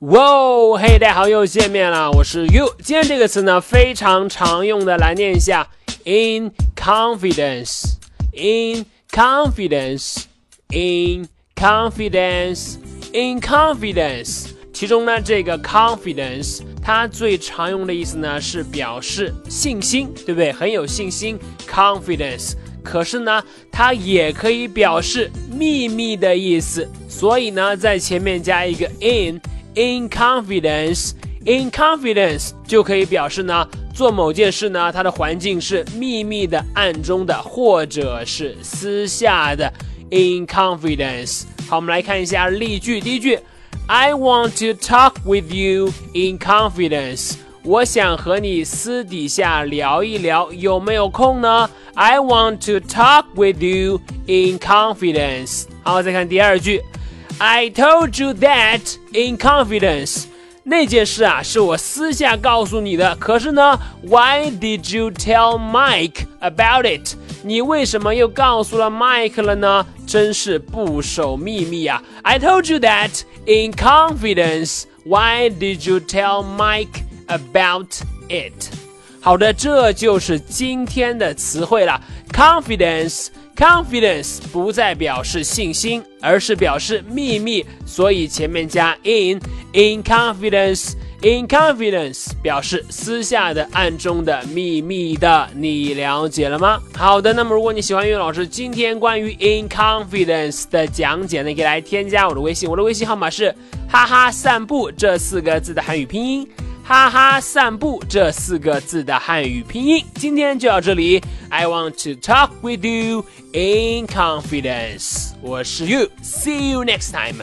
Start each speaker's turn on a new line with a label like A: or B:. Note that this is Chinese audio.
A: 哇哦，嘿，大家好，又见面了，我是 You。今天这个词呢，非常常用的，来念一下：in confidence，in confidence，in confidence，in confidence。其中呢，这个 confidence，它最常用的意思呢，是表示信心，对不对？很有信心，confidence。可是呢，它也可以表示秘密的意思，所以呢，在前面加一个 in。In confidence, in confidence 就可以表示呢，做某件事呢，它的环境是秘密的、暗中的，或者是私下的。In confidence，好，我们来看一下例句。第一句，I want to talk with you in confidence。我想和你私底下聊一聊，有没有空呢？I want to talk with you in confidence。好，再看第二句。I told you that in confidence。那件事啊，是我私下告诉你的。可是呢，Why did you tell Mike about it？你为什么又告诉了 Mike 了呢？真是不守秘密啊！I told you that in confidence。Why did you tell Mike about it？好的，这就是今天的词汇了，confidence。 Confidence 不再表示信心，而是表示秘密，所以前面加 in。In confidence, in confidence 表示私下的、暗中的、秘密的，你了解了吗？好的，那么如果你喜欢岳老师今天关于 in confidence 的讲解呢，可以来添加我的微信，我的微信号码是哈哈散步这四个字的汉语拼音。哈哈，散步这四个字的汉语拼音，今天就到这里。I want to talk with you in confidence。我是 You，see you next time。